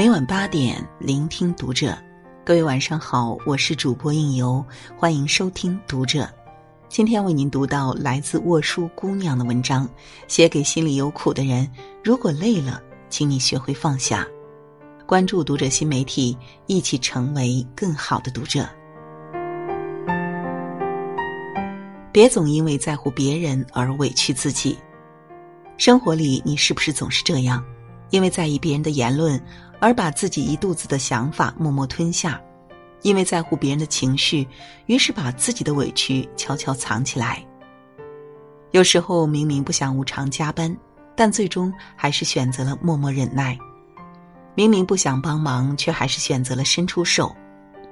每晚八点，聆听读者。各位晚上好，我是主播应由，欢迎收听读者。今天为您读到来自沃书姑娘的文章，写给心里有苦的人。如果累了，请你学会放下。关注读者新媒体，一起成为更好的读者。别总因为在乎别人而委屈自己。生活里，你是不是总是这样？因为在意别人的言论，而把自己一肚子的想法默默吞下；因为在乎别人的情绪，于是把自己的委屈悄悄藏起来。有时候明明不想无偿加班，但最终还是选择了默默忍耐；明明不想帮忙，却还是选择了伸出手；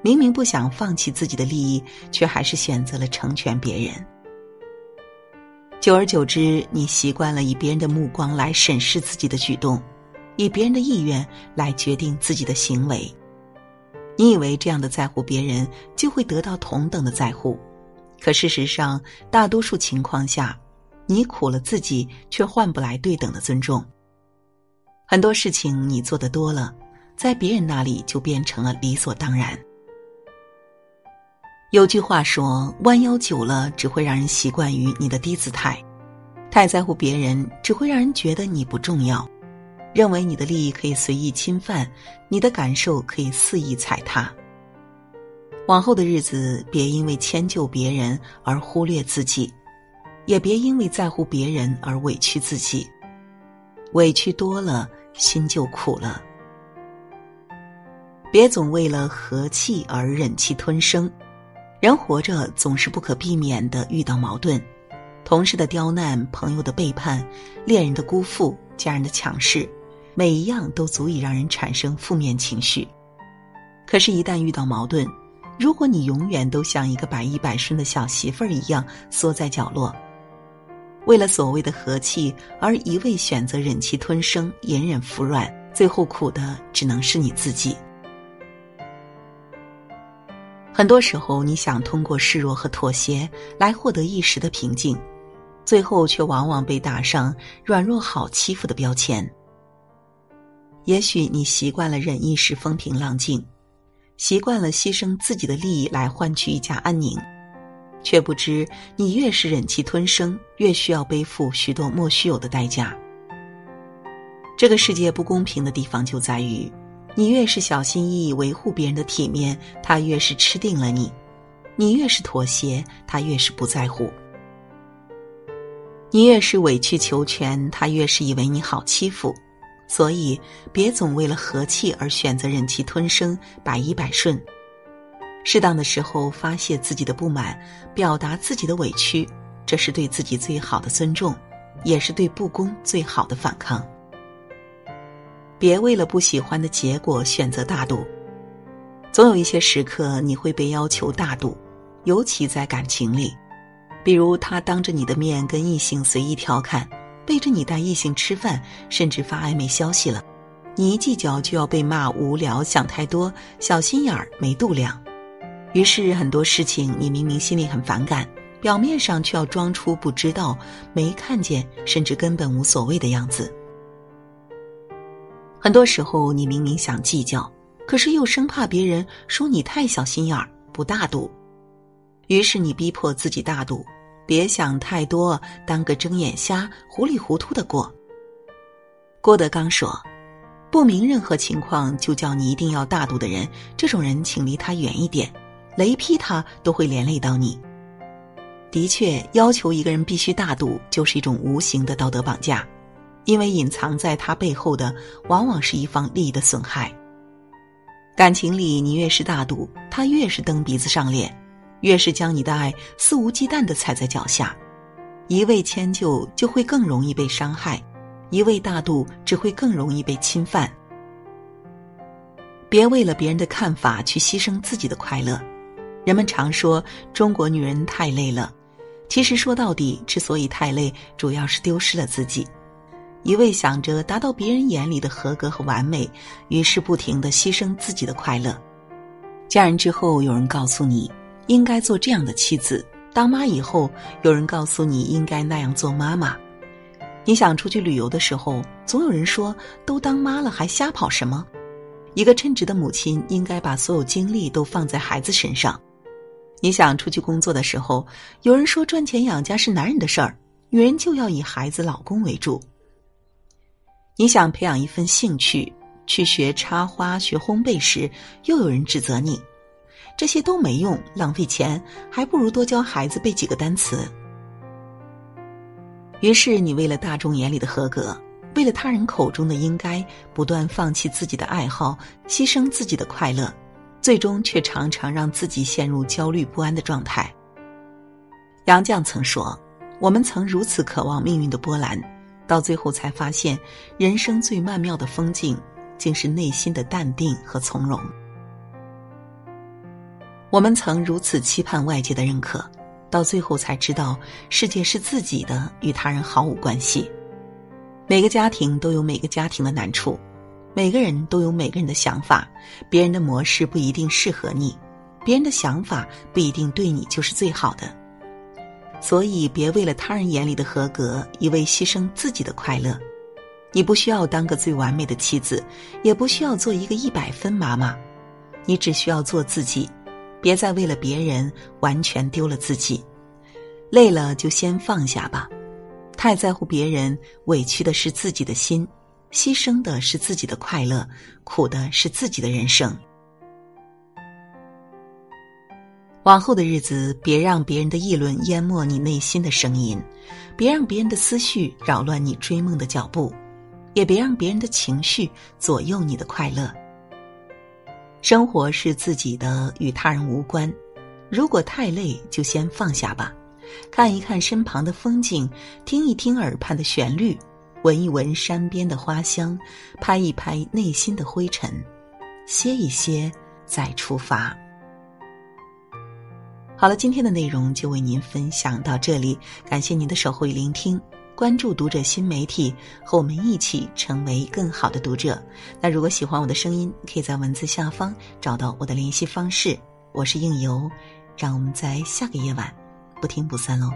明明不想放弃自己的利益，却还是选择了成全别人。久而久之，你习惯了以别人的目光来审视自己的举动。以别人的意愿来决定自己的行为，你以为这样的在乎别人就会得到同等的在乎，可事实上，大多数情况下，你苦了自己，却换不来对等的尊重。很多事情你做的多了，在别人那里就变成了理所当然。有句话说：“弯腰久了，只会让人习惯于你的低姿态；太在乎别人，只会让人觉得你不重要。”认为你的利益可以随意侵犯，你的感受可以肆意踩踏。往后的日子，别因为迁就别人而忽略自己，也别因为在乎别人而委屈自己。委屈多了，心就苦了。别总为了和气而忍气吞声。人活着总是不可避免的遇到矛盾，同事的刁难，朋友的背叛，恋人的辜负，家人的强势。每一样都足以让人产生负面情绪，可是，一旦遇到矛盾，如果你永远都像一个百依百顺的小媳妇儿一样缩在角落，为了所谓的和气而一味选择忍气吞声、隐忍服软，最后苦的只能是你自己。很多时候，你想通过示弱和妥协来获得一时的平静，最后却往往被打上软弱、好欺负的标签。也许你习惯了忍一时风平浪静，习惯了牺牲自己的利益来换取一家安宁，却不知你越是忍气吞声，越需要背负许多莫须有的代价。这个世界不公平的地方就在于，你越是小心翼翼维护别人的体面，他越是吃定了你；你越是妥协，他越是不在乎；你越是委曲求全，他越是以为你好欺负。所以，别总为了和气而选择忍气吞声、百依百顺。适当的时候发泄自己的不满，表达自己的委屈，这是对自己最好的尊重，也是对不公最好的反抗。别为了不喜欢的结果选择大度。总有一些时刻你会被要求大度，尤其在感情里，比如他当着你的面跟异性随意调侃。背着你带异性吃饭，甚至发暧昧消息了，你一计较就要被骂无聊、想太多、小心眼儿、没度量。于是很多事情你明明心里很反感，表面上却要装出不知道、没看见，甚至根本无所谓的样子。很多时候你明明想计较，可是又生怕别人说你太小心眼儿、不大度，于是你逼迫自己大度。别想太多，当个睁眼瞎，糊里糊涂的过。郭德纲说：“不明任何情况就叫你一定要大度的人，这种人请离他远一点，雷劈他都会连累到你。”的确，要求一个人必须大度，就是一种无形的道德绑架，因为隐藏在他背后的，往往是一方利益的损害。感情里，你越是大度，他越是蹬鼻子上脸。越是将你的爱肆无忌惮的踩在脚下，一味迁就就会更容易被伤害，一味大度只会更容易被侵犯。别为了别人的看法去牺牲自己的快乐。人们常说中国女人太累了，其实说到底，之所以太累，主要是丢失了自己。一味想着达到别人眼里的合格和完美，于是不停的牺牲自己的快乐。嫁人之后，有人告诉你。应该做这样的妻子，当妈以后，有人告诉你应该那样做妈妈。你想出去旅游的时候，总有人说：“都当妈了，还瞎跑什么？”一个称职的母亲应该把所有精力都放在孩子身上。你想出去工作的时候，有人说赚钱养家是男人的事儿，女人就要以孩子、老公为主。你想培养一份兴趣，去学插花、学烘焙时，又有人指责你，这些都没用，浪费钱，还不如多教孩子背几个单词。于是，你为了大众眼里的合格。为了他人口中的应该，不断放弃自己的爱好，牺牲自己的快乐，最终却常常让自己陷入焦虑不安的状态。杨绛曾说：“我们曾如此渴望命运的波澜，到最后才发现，人生最曼妙的风景，竟是内心的淡定和从容。”我们曾如此期盼外界的认可，到最后才知道，世界是自己的，与他人毫无关系。每个家庭都有每个家庭的难处，每个人都有每个人的想法，别人的模式不一定适合你，别人的想法不一定对你就是最好的。所以，别为了他人眼里的合格，一味牺牲自己的快乐。你不需要当个最完美的妻子，也不需要做一个一百分妈妈，你只需要做自己，别再为了别人完全丢了自己。累了就先放下吧。太在乎别人，委屈的是自己的心，牺牲的是自己的快乐，苦的是自己的人生。往后的日子，别让别人的议论淹没你内心的声音，别让别人的思绪扰乱你追梦的脚步，也别让别人的情绪左右你的快乐。生活是自己的，与他人无关。如果太累，就先放下吧。看一看身旁的风景，听一听耳畔的旋律，闻一闻山边的花香，拍一拍内心的灰尘，歇一歇，再出发。好了，今天的内容就为您分享到这里，感谢您的守候与聆听。关注读者新媒体，和我们一起成为更好的读者。那如果喜欢我的声音，可以在文字下方找到我的联系方式。我是应由，让我们在下个夜晚。不听不散喽。